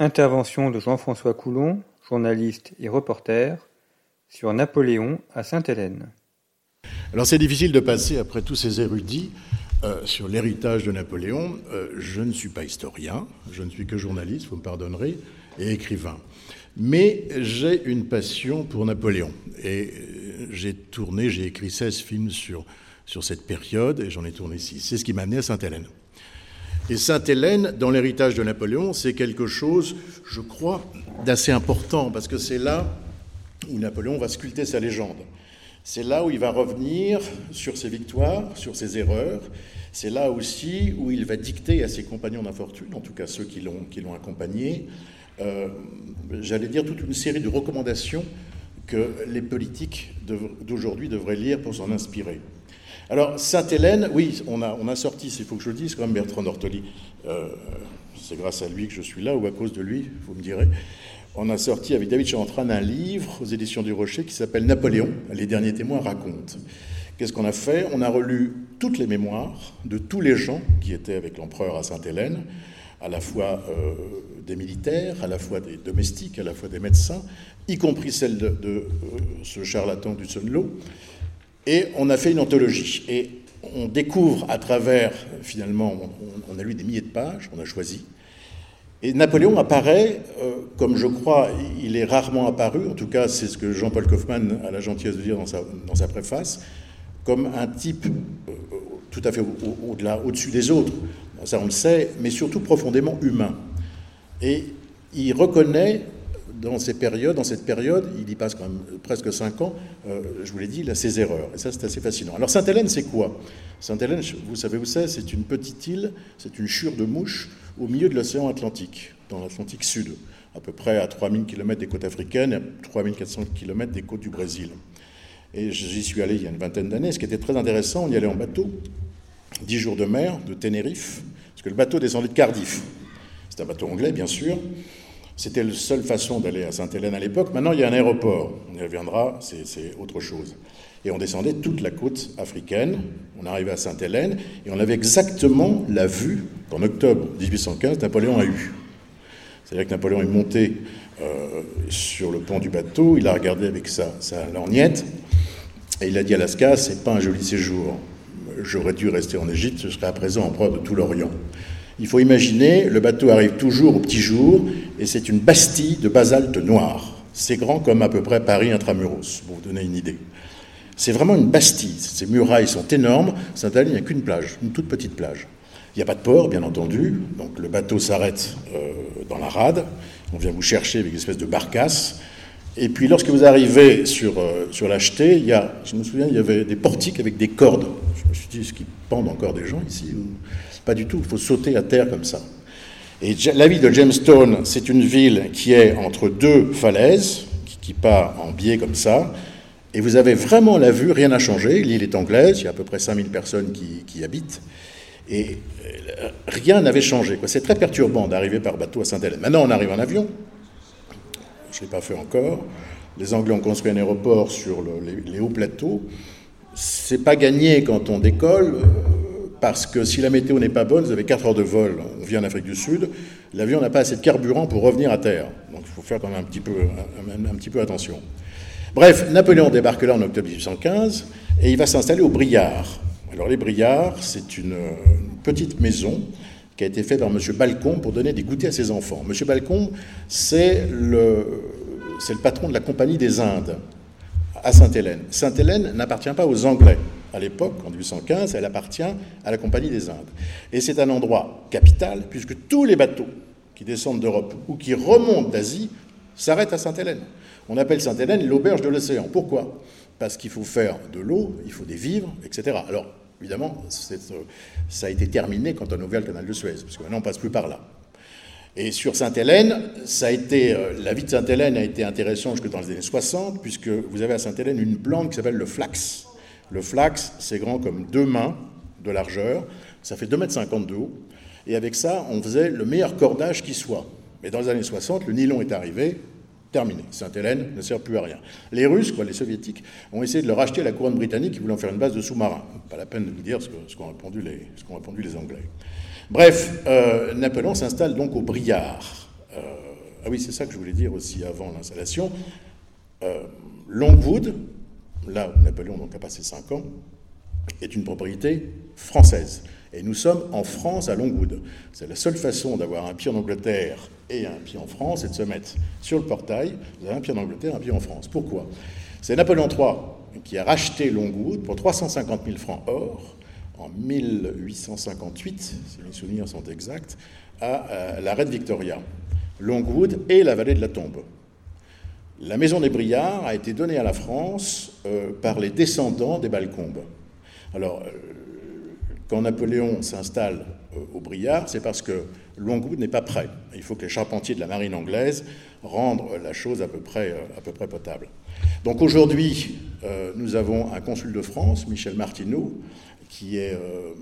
Intervention de Jean-François Coulon, journaliste et reporter, sur Napoléon à Sainte-Hélène. Alors c'est difficile de passer après tous ces érudits euh, sur l'héritage de Napoléon. Euh, je ne suis pas historien, je ne suis que journaliste, vous me pardonnerez, et écrivain. Mais j'ai une passion pour Napoléon. Et euh, j'ai tourné, j'ai écrit 16 films sur, sur cette période, et j'en ai tourné 6. C'est ce qui m'a amené à Sainte-Hélène. Et Sainte-Hélène, dans l'héritage de Napoléon, c'est quelque chose, je crois, d'assez important, parce que c'est là où Napoléon va sculpter sa légende. C'est là où il va revenir sur ses victoires, sur ses erreurs. C'est là aussi où il va dicter à ses compagnons d'infortune, en tout cas ceux qui l'ont accompagné, euh, j'allais dire toute une série de recommandations que les politiques d'aujourd'hui devraient lire pour s'en inspirer. Alors, Sainte-Hélène, oui, on a, sorti, il faut que je le dise, quand même Bertrand Ortoli, euh, c'est grâce à lui que je suis là, ou à cause de lui, vous me direz. On a sorti avec David Chantran un livre aux éditions du Rocher qui s'appelle Napoléon, les derniers témoins racontent. Qu'est-ce qu'on a fait? On a relu toutes les mémoires de tous les gens qui étaient avec l'empereur à Sainte-Hélène, à la fois euh, des militaires, à la fois des domestiques, à la fois des médecins, y compris celle de, euh, ce charlatan du Sunlo. Et on a fait une anthologie. Et on découvre à travers, finalement, on, a lu des milliers de pages, on a choisi. Et Napoléon apparaît, euh, comme je crois, il est rarement apparu, en tout cas c'est ce que Jean-Paul Kaufmann a la gentillesse de dire dans sa, préface, comme un type euh, tout à fait au-dessus des autres, ça on le sait, mais surtout profondément humain. Et il reconnaît dans cette période, il y passe quand même presque cinq ans, euh, je vous l'ai dit, il a ses erreurs. Et ça, c'est assez fascinant. Alors, Sainte-Hélène, c'est quoi? Sainte-Hélène, vous savez où c'est? C'est une petite île, c'est une chure de mouches au milieu de l'océan Atlantique, dans l'Atlantique Sud, à peu près à 3000 km des côtes africaines et à 3400 km des côtes du Brésil. Et j'y suis allé il y a une vingtaine d'années. Ce qui était très intéressant, on y allait en bateau, 10 jours de mer, de Tenerife, parce que le bateau descendait de Cardiff. C'est un bateau anglais, bien sûr. C'était la seule façon d'aller à Sainte-Hélène à l'époque. Maintenant, il y a un aéroport. On y reviendra, c'est autre chose. Et on descendait toute la côte africaine. On arrivait à Sainte-Hélène et on avait exactement la vue qu'en octobre 1815, Napoléon a eue. C'est-à-dire que Napoléon est monté euh, sur le pont du bateau, il a regardé avec sa, lorgnette et il a dit à Alaska, c'est pas un joli séjour. J'aurais dû rester en Égypte, je serais à présent en proie de tout l'Orient. Il faut imaginer, le bateau arrive toujours au petit jour, et c'est une bastille de basalte noir. C'est grand comme à peu près Paris intramuros, pour vous donner une idée. C'est vraiment une bastille. Ces murailles sont énormes. Saint-Hélène, il n'y a qu'une plage, une toute petite plage. Il n'y a pas de port, bien entendu. Donc le bateau s'arrête euh, dans la rade. On vient vous chercher avec une espèce de barcasse. Et puis lorsque vous arrivez sur, euh, sur l'acheté, il y a, je me souviens, il y avait des portiques avec des cordes. Je me suis dit, est-ce qu'ils pendent encore des gens ici pas du tout, il faut sauter à terre comme ça. Et la ville de Jamestown, c'est une ville qui est entre deux falaises, qui, part en biais comme ça, et vous avez vraiment la vue, rien n'a changé, l'île est anglaise, il y a à peu près 5000 personnes qui, y habitent, et euh, rien n'avait changé. C'est très perturbant d'arriver par bateau à Saint-Hélène. Maintenant, on arrive en avion, je ne l'ai pas fait encore, les Anglais ont construit un aéroport sur les, hauts plateaux, c'est pas gagné quand on décolle, parce que si la météo n'est pas bonne, vous avez 4 heures de vol, on vient en Afrique du Sud, l'avion n'a pas assez de carburant pour revenir à terre. Donc il faut faire quand même un petit peu, attention. Bref, Napoléon débarque là en octobre 1815 et il va s'installer au Briard. Alors les Briards, c'est une, petite maison qui a été faite par M. Balcon pour donner des goûters à ses enfants. M. Balcon, c'est le, c'est le patron de la Compagnie des Indes à Sainte-Hélène. Sainte-Hélène n'appartient pas aux Anglais à l'époque, en 1815, elle appartient à la Compagnie des Indes. Et c'est un endroit capital, puisque tous les bateaux qui descendent d'Europe ou qui remontent d'Asie s'arrêtent à Sainte-Hélène. On appelle Sainte-Hélène l'auberge de l'océan. Pourquoi? Parce qu'il faut faire de l'eau, il faut des vivres, etc. Alors, évidemment, ça a été terminé quand on a ouvert le canal de Suez, parce que maintenant on passe plus par là. Et sur Sainte-Hélène, ça a été, la vie de Sainte-Hélène a été intéressante jusque dans les années 60, puisque vous avez à Sainte-Hélène une plante qui s'appelle le flax. Le flax, c'est grand comme deux mains de largeur, ça fait 2,50 m de haut, et avec ça, on faisait le meilleur cordage qui soit. Mais dans les années 60, le nylon est arrivé, terminé. Sainte-Hélène ne sert plus à rien. Les Russes, quoi, les Soviétiques, ont essayé de le racheter à la couronne britannique qui voulait en faire une base de sous-marins. Pas la peine de vous dire ce qu'ont répondu, répondu, les Anglais. Bref, euh, Napoléon s'installe donc au Briard. Euh, ah oui, c'est ça que je voulais dire aussi avant l'installation. Euh, Longwood, là où Napoléon donc, a passé cinq ans, est une propriété française. Et nous sommes en France, à Longwood. C'est la seule façon d'avoir un pied en Angleterre et un pied en France, c'est de se mettre sur le portail. Vous avez un pied en Angleterre, un pied en France. Pourquoi? C'est Napoléon III qui a racheté Longwood pour 350 000 francs or en 1858, si mes souvenirs sont exacts, à la reine Victoria. Longwood et la vallée de la Tombe. La maison des Briards a été donnée à la France euh, par les descendants des Balcombes. Alors, euh, quand Napoléon s'installe euh, au Briard, c'est parce que Longwood n'est pas prêt. Il faut que les charpentiers de la marine anglaise rendent la chose à peu près, euh, à peu près potable. Donc aujourd'hui, nous avons un consul de France, Michel Martineau, qui,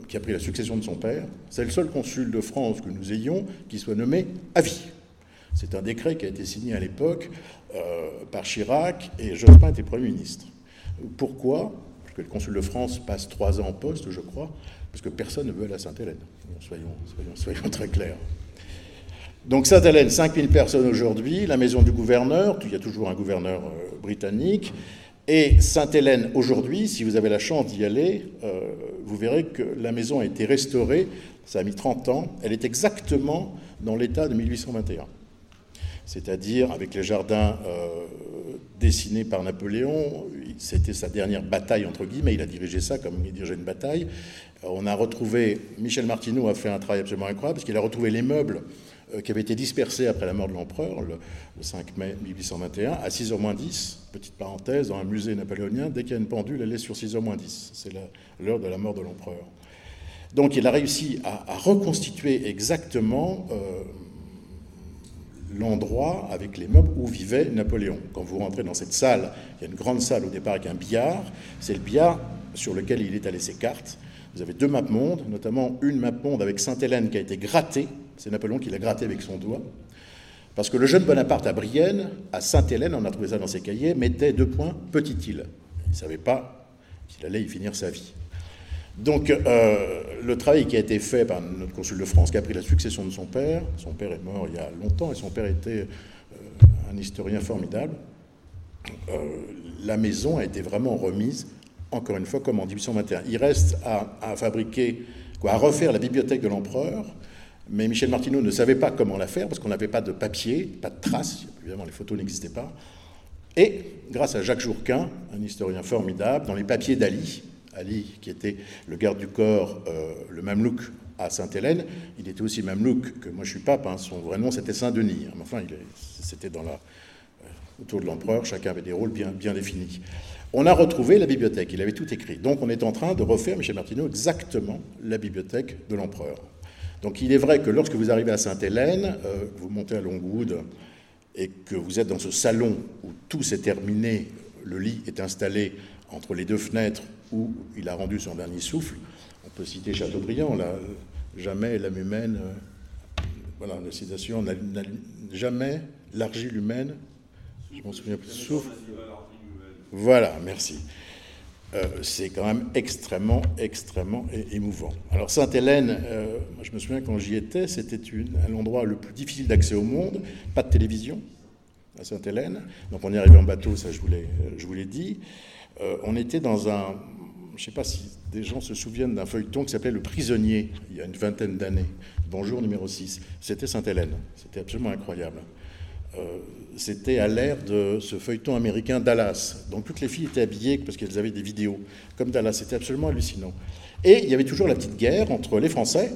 qui a pris la succession de son père. C'est le seul consul de France que nous ayons qui soit nommé à vie. C'est un décret qui a été signé à l'époque par Chirac et Jospin était Premier ministre. Pourquoi? Que le consul de France passe trois ans en poste, je crois, parce que personne ne veut aller à Sainte-Hélène. soyons, très clairs. Donc Sainte-Hélène, 5000 personnes aujourd'hui, la maison du gouverneur, il y a toujours un gouverneur euh, britannique, et Sainte-Hélène aujourd'hui, si vous avez la chance d'y aller, euh, vous verrez que la maison a été restaurée, ça a mis 30 ans, elle est exactement dans l'état de 1821 c'est-à-dire avec les jardins euh, dessinés par Napoléon. C'était sa dernière bataille, entre guillemets, il a dirigé ça comme il dirigeait une bataille. Euh, on a retrouvé, Michel Martineau a fait un travail absolument incroyable, parce qu'il a retrouvé les meubles euh, qui avaient été dispersés après la mort de l'empereur, le, 5 mai 1821, à 6h moins 10, petite parenthèse, dans un musée napoléonien, dès qu'il y a une pendule, elle est sur 6h moins 10. C'est l'heure de la mort de l'empereur. Donc il a réussi à, reconstituer exactement l'endroit avec les meubles où vivait Napoléon. Quand vous rentrez dans cette salle, il y a une grande salle au départ avec un billard, c'est le billard sur lequel il est allé ses cartes. Vous avez deux maps monde, notamment une map monde avec Sainte-Hélène qui a été grattée, c'est Napoléon qui l'a grattée avec son doigt, parce que le jeune Bonaparte à Brienne, à Sainte-Hélène, on a trouvé ça dans ses cahiers, mettait deux points, petite île. Il ne savait pas qu'il allait y finir sa vie. Donc, euh, le travail qui a été fait par notre consul de France, qui a pris la succession de son père, son père est mort il y a longtemps et son père était euh, un historien formidable, euh, la maison a été vraiment remise, encore une fois, comme en 1821. Il reste à, fabriquer, à refaire la bibliothèque de l'empereur, mais Michel Martineau ne savait pas comment la faire parce qu'on n'avait pas de papier, pas de traces, évidemment les photos n'existaient pas. Et grâce à Jacques Jourquin, un historien formidable, dans les papiers d'Ali, Ali, qui était le garde du corps, euh, le Mamelouk à Sainte-Hélène, il était aussi Mamelouk que moi je suis pape, hein, son vrai nom c'était Saint-Denis. Enfin, c'était dans la, euh, autour de l'empereur, chacun avait des rôles bien, bien définis. On a retrouvé la bibliothèque, il avait tout écrit. Donc on est en train de refaire, Michel Martineau, exactement la bibliothèque de l'empereur. Donc il est vrai que lorsque vous arrivez à Sainte-Hélène, euh, vous montez à Longwood et que vous êtes dans ce salon où tout s'est terminé, le lit est installé entre les deux fenêtres où il a rendu son dernier souffle. On peut citer Chateaubriand, là, jamais l'âme humaine, euh, voilà, la citation, n'a jamais l'argile humaine, je m'en souviens plus, souffle. Voilà, merci. Euh, c'est quand même extrêmement, extrêmement émouvant. Alors Sainte-Hélène, euh, je me souviens quand j'y étais, c'était l'endroit le plus difficile d'accès au monde, pas de télévision à Sainte-Hélène, donc on est arrivé en bateau, ça je vous l'ai dit. On était dans un, je ne sais pas si des gens se souviennent d'un feuilleton qui s'appelait Le Prisonnier, il y a une vingtaine d'années. Bonjour numéro 6. C'était Sainte-Hélène. C'était absolument incroyable. Euh, c'était à l'ère de ce feuilleton américain Dallas. Donc toutes les filles étaient habillées parce qu'elles avaient des vidéos comme Dallas. C'était absolument hallucinant. Et il y avait toujours la petite guerre entre les Français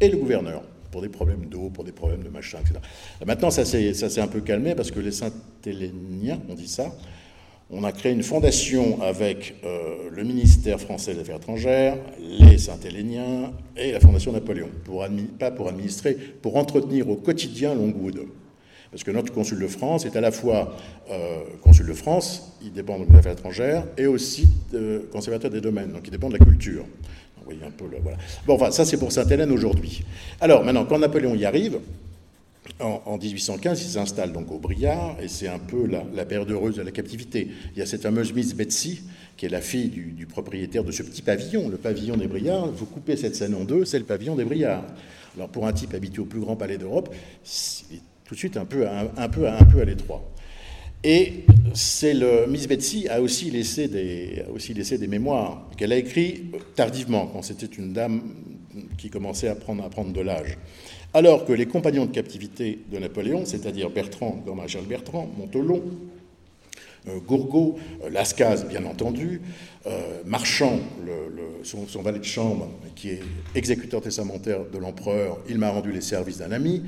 et le gouverneur pour des problèmes d'eau, pour des problèmes de machin, etc. Maintenant, ça s'est un peu calmé parce que les Saint-Héléniens, on dit ça, on a créé une fondation avec euh, le ministère français des Affaires étrangères, les Saint-Héléniens et la Fondation Napoléon, pour pas pour administrer, pour entretenir au quotidien Longwood. Parce que notre consul de France est à la fois euh, consul de France, il dépend des affaires étrangères, et aussi euh, conservateur des domaines, donc il dépend de la culture. Voyez un peu le, voilà. Bon, enfin, ça c'est pour Sainte-Hélène aujourd'hui. Alors maintenant, quand Napoléon y arrive, en, 1815, il s'installe donc au Briard, et c'est un peu la, période heureuse de la captivité. Il y a cette fameuse Miss Betsy, qui est la fille du, propriétaire de ce petit pavillon, le pavillon des Briards. Vous coupez cette scène en deux, c'est le pavillon des Briards. Alors pour un type habitué au plus grand palais d'Europe, c'est tout de suite un peu, un, peu, un peu à l'étroit. Et c'est Miss Betsy a aussi laissé des, a aussi laissé des mémoires qu'elle a écrites tardivement, quand c'était une dame qui commençait à prendre, à prendre de l'âge. Alors que les compagnons de captivité de Napoléon, c'est-à-dire Bertrand, grand maréchal Bertrand, Montolon, euh, Gourgaud, euh, Lascaz, bien entendu, euh, Marchand, son, valet de chambre, qui est exécuteur testamentaire de l'empereur, il m'a rendu les services d'un ami,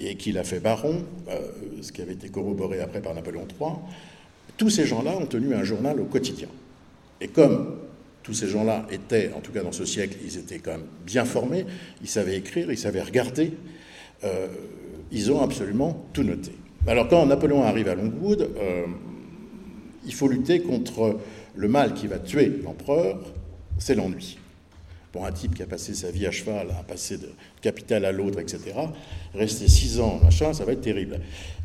et qui l'a fait baron, ce qui avait été corroboré après par Napoléon III. Tous ces gens-là ont tenu un journal au quotidien. Et comme tous ces gens-là étaient, en tout cas dans ce siècle, ils étaient quand même bien formés, ils savaient écrire, ils savaient regarder, euh, ils ont absolument tout noté. Alors quand Napoléon arrive à Longwood, euh, il faut lutter contre le mal qui va tuer l'empereur, c'est l'ennui un type qui a passé sa vie à cheval, a passé de capitale à l'autre, etc., rester six ans, machin, ça va être terrible.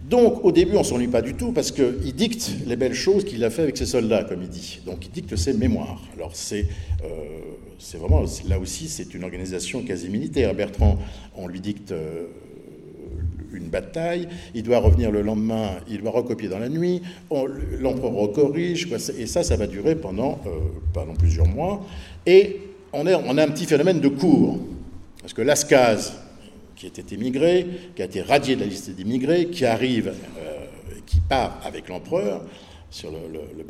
Donc, au début, on s'ennuie pas du tout parce qu'il dicte les belles choses qu'il a fait avec ses soldats, comme il dit. Donc, il dicte ses mémoires. Alors, c'est euh, vraiment, là aussi, c'est une organisation quasi militaire. Bertrand, on lui dicte. Euh, une bataille, il doit revenir le lendemain, il doit recopier dans la nuit, l'empereur recorrige, et ça, ça va durer pendant, euh, pendant plusieurs mois. Et on, a un petit phénomène de cours. Parce que Lascaz, qui était émigré, qui a été radié de la liste des immigrés, qui arrive, euh, qui part avec l'empereur sur le, le,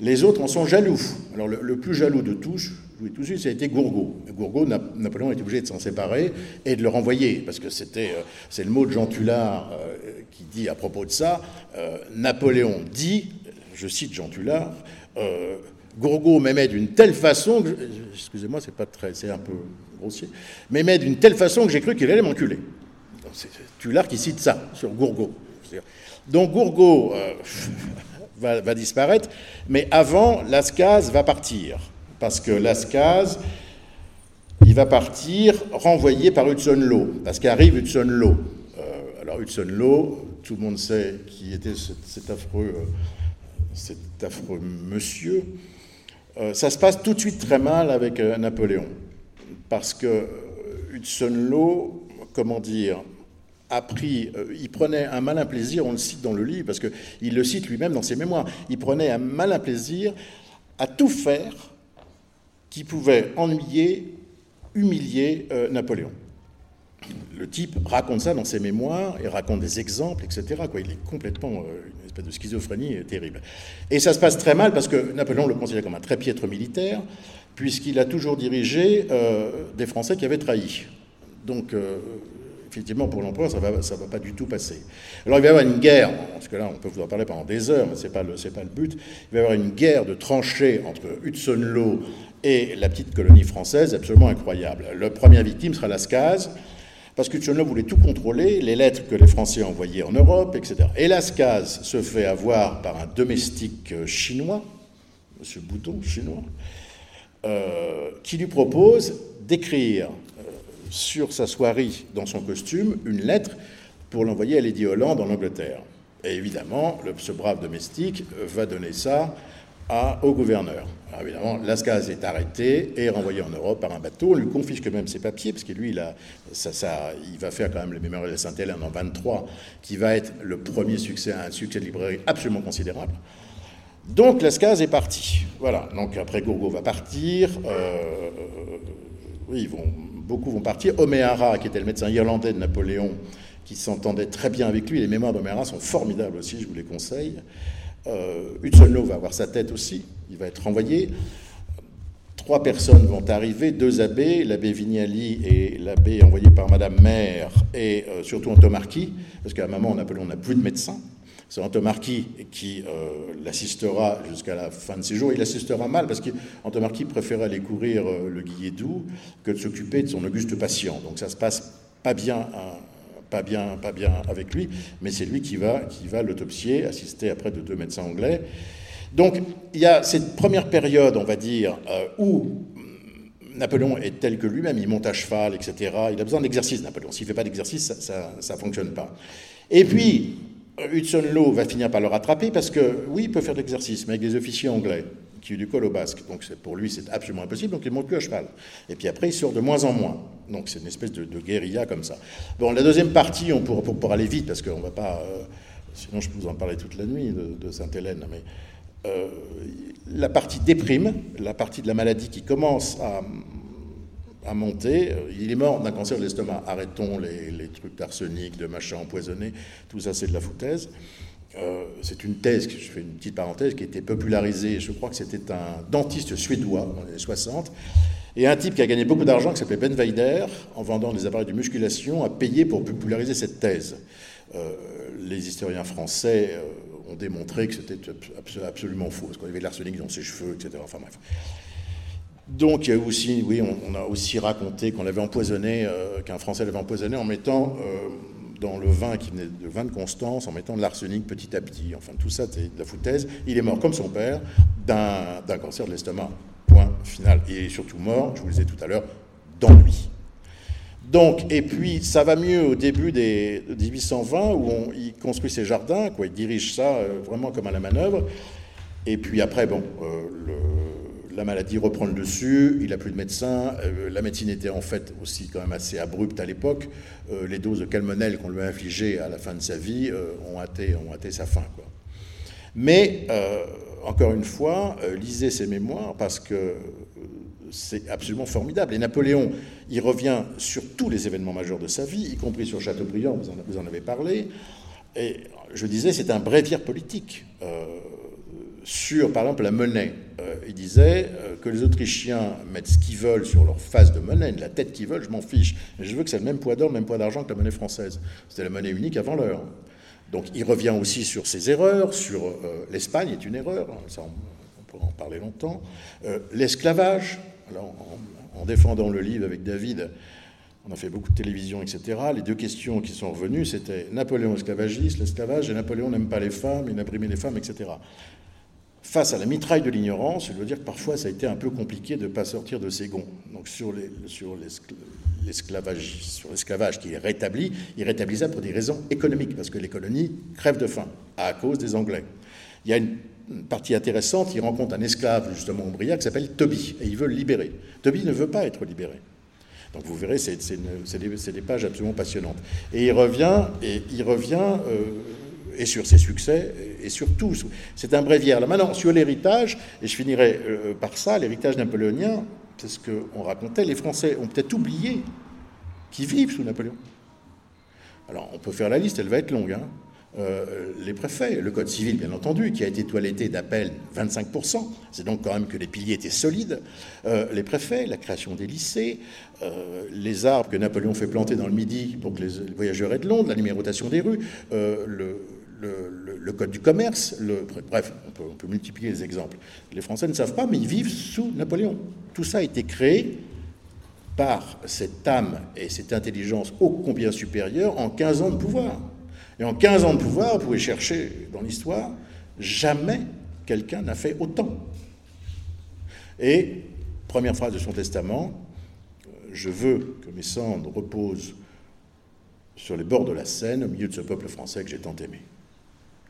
les autres en sont jaloux. Alors le, plus jaloux de tous, je vous tout de suite, ça a été Gourgaud. Gourgaud, Napoléon été obligé de s'en séparer et de le renvoyer, parce que c'était, euh, c'est le mot de Jean Tullard euh, qui dit à propos de ça, Napoléon dit, je cite Jean Tullard, Gourgaud m'aimait d'une telle façon, que, excusez-moi, c'est pas très, c'est un peu grossier, m'aimait d'une telle façon que j'ai cru qu'il allait m'enculer. C'est Tullard qui cite ça sur Gourgaud. Donc Gourgaud euh, va, disparaître, mais avant, Lascaz va partir, parce que Lascaz, il va partir renvoyé par Hudson Law, parce qu'arrive Hudson Law. Euh, alors Hudson Law, tout le monde sait qui était cet, affreux, euh, cet affreux monsieur. Euh, ça se passe tout de suite très mal avec euh, Napoléon, parce que euh, Hudson Law, comment dire, a pris, il prenait un malin plaisir, on le cite dans le livre, parce qu'il le cite lui-même dans ses mémoires, il prenait un malin plaisir à tout faire qui pouvait ennuyer, humilier Napoléon le type raconte ça dans ses mémoires et raconte des exemples, etc. Il est complètement de schizophrénie terrible. Et ça se passe très mal parce que Napoléon le considère comme un très piètre militaire, puisqu'il a toujours dirigé euh, des Français qui avaient trahi. Donc, euh, effectivement, pour l'empereur, ça ne va, ça va pas du tout passer. Alors, il va y avoir une guerre, parce que là, on peut vous en parler pendant des heures, mais ce n'est pas, pas, le but. Il va y avoir une guerre de tranchées entre Hudson Law et la petite colonie française, absolument incroyable. Le premier victime sera Lascaz parce que Tchonlov voulait tout contrôler, les lettres que les Français envoyaient en Europe, etc. Et Lascaz se fait avoir par un domestique euh, chinois, M. Bouton, chinois, euh, qui lui propose d'écrire euh, sur sa soirée, dans son costume, une lettre pour l'envoyer à Lady Holland en Angleterre. Et évidemment, ce brave domestique va donner ça au gouverneur. Alors évidemment, Lascaz est arrêté et renvoyé en Europe par un bateau. On lui confisque même ses papiers, parce que lui, il, a, ça, ça, il va faire quand même le Mémorial de Sainte-Hélène en 23, qui va être le premier succès, un succès de librairie absolument considérable. Donc Lascaz est parti. Voilà. Donc après, Gourgaud va partir. Euh, oui, beaucoup vont partir. O'Meara, qui était le médecin irlandais de Napoléon, qui s'entendait très bien avec lui. Les mémoires d'Oméara sont formidables aussi, je vous les conseille. Euh, va avoir sa tête aussi, il va être renvoyé. Trois personnes vont arriver, deux abbés, l'abbé Vignali et l'abbé envoyé par Madame Mère, et euh, surtout Antomarchi, parce qu'à un moment, on, n'a plus de médecins. C'est Antomarchi qui euh, l'assistera jusqu'à la fin de ses jours. Il assistera mal parce qu'Antomarchi préférait aller courir euh, le Guilledou que de s'occuper de son auguste patient. Donc ça se passe pas bien, hein, pas bien, pas bien avec lui, mais c'est lui qui va, qui va l'autopsier, assisté après de deux médecins anglais. Donc il y a cette première période, on va dire, euh, où Napoléon est tel que lui-même, il monte à cheval, etc. Il a besoin d'exercice, Napoléon. S'il ne fait pas d'exercice, ça ne fonctionne pas. Et puis, Hudson Law va finir par le rattraper parce que, oui, il peut faire de l'exercice, mais avec des officiers anglais qui ont du col au basque. Donc pour lui, c'est absolument impossible, donc il monte plus à cheval. Et puis après, il sort de moins en moins. Donc c'est une espèce de, guérilla comme ça. Bon, la deuxième partie, on pour, pour, aller vite, parce qu'on ne va pas... Euh, sinon, je peux vous en parler toute la nuit de, Sainte-Hélène, mais... Euh, la partie déprime, la partie de la maladie qui commence à, à monter. Il est mort d'un cancer de l'estomac. Arrêtons les, trucs d'arsenic, de machin empoisonné. Tout ça, c'est de la foutaise. Euh, c'est une thèse, je fais une petite parenthèse, qui a été popularisée, je crois que c'était un dentiste suédois dans les années 60, et un type qui a gagné beaucoup d'argent, qui s'appelait Ben Weider, en vendant des appareils de musculation, a payé pour populariser cette thèse. Euh, les historiens français euh, ont démontré que c'était absolument faux, parce qu'on avait de l'arsenic dans ses cheveux, etc. Enfin bref. Donc, il y a aussi, oui, on, a aussi raconté qu'on l'avait empoisonné, qu'un Français l'avait empoisonné en mettant dans le vin qui venait de vin de Constance, en mettant de l'arsenic petit à petit. Enfin, tout ça, c'est de la foutaise. Il est mort comme son père d'un cancer de l'estomac. Point final. Est surtout mort, je vous le disais tout à l'heure, d'ennui. Donc, et puis, ça va mieux au début des 1820, où on, il construit ses jardins, quoi, il dirige ça euh, vraiment comme à la manœuvre. Et puis après, bon, le la maladie reprend le dessus, il n'a plus de médecin, euh, la médecine était en fait aussi quand même assez abrupte à l'époque, euh, les doses de calmonel qu'on lui a infligées à la fin de sa vie euh, ont, hâté, ont hâté sa fin. Mais, encore une fois, lisez ses mémoires parce que c'est absolument formidable. Et Napoléon, il revient sur tous les événements majeurs de sa vie, y compris sur Chateaubriand, vous en, vous en avez parlé. Et je disais, c'est un bréviaire politique sur, par exemple, la monnaie. Euh, il disait euh, que les Autrichiens mettent ce qu'ils veulent sur leur face de monnaie, la tête qu'ils veulent, je m'en fiche. je veux que c'est le même poids d'or, le même poids d'argent que la monnaie française. C'était la monnaie unique avant l'heure. Donc il revient aussi sur ses erreurs, sur euh, l'Espagne est une erreur, hein, ça on, pourrait en parler longtemps. L'esclavage, alors en, défendant le livre avec David, on a fait beaucoup de télévision, etc. Les deux questions qui sont revenues, c'était Napoléon esclavagiste, l'esclavage, et Napoléon n'aime pas les femmes, il imprimé les femmes, etc face à la mitraille de l'ignorance, je dois dire que parfois ça a été un peu compliqué de ne pas sortir de ses gonds. Donc sur l'esclavage, sur l'esclavage qui est rétabli, il rétablit ça pour des raisons économiques, parce que les colonies crèvent de faim à cause des Anglais. Il y a une partie intéressante, il rencontre un esclave justement ombriac qui s'appelle Toby, et il veut le libérer. Toby ne veut pas être libéré. Donc vous verrez, c'est des, des, pages absolument passionnantes. Et il revient, et il revient euh, et sur ses succès, et sur tout. C'est un bréviaire. Maintenant, sur l'héritage, et je finirai euh, par ça, l'héritage napoléonien, c'est ce qu'on racontait, les Français ont peut-être oublié qu'ils vivent sous Napoléon. Alors, on peut faire la liste, elle va être longue. Hein. Euh, les préfets, le code civil bien entendu, qui a été toiletté d'appel 25%, c'est donc quand même que les piliers étaient solides, euh, les préfets, la création des lycées, les arbres que Napoléon fait planter dans le Midi pour que les voyageurs aient de Londres, la numérotation des rues, le, le, code du commerce, bref, on peut, multiplier les exemples. Les Français ne savent pas, mais ils vivent sous Napoléon. Tout ça a été créé par cette âme et cette intelligence ô combien supérieure en 15 ans de pouvoir. Et en 15 ans de pouvoir, vous pouvez chercher dans l'histoire, jamais quelqu'un n'a fait autant. Et, première phrase de son testament, je veux que mes cendres reposent sur les bords de la Seine, au milieu de ce peuple français que j'ai tant aimé.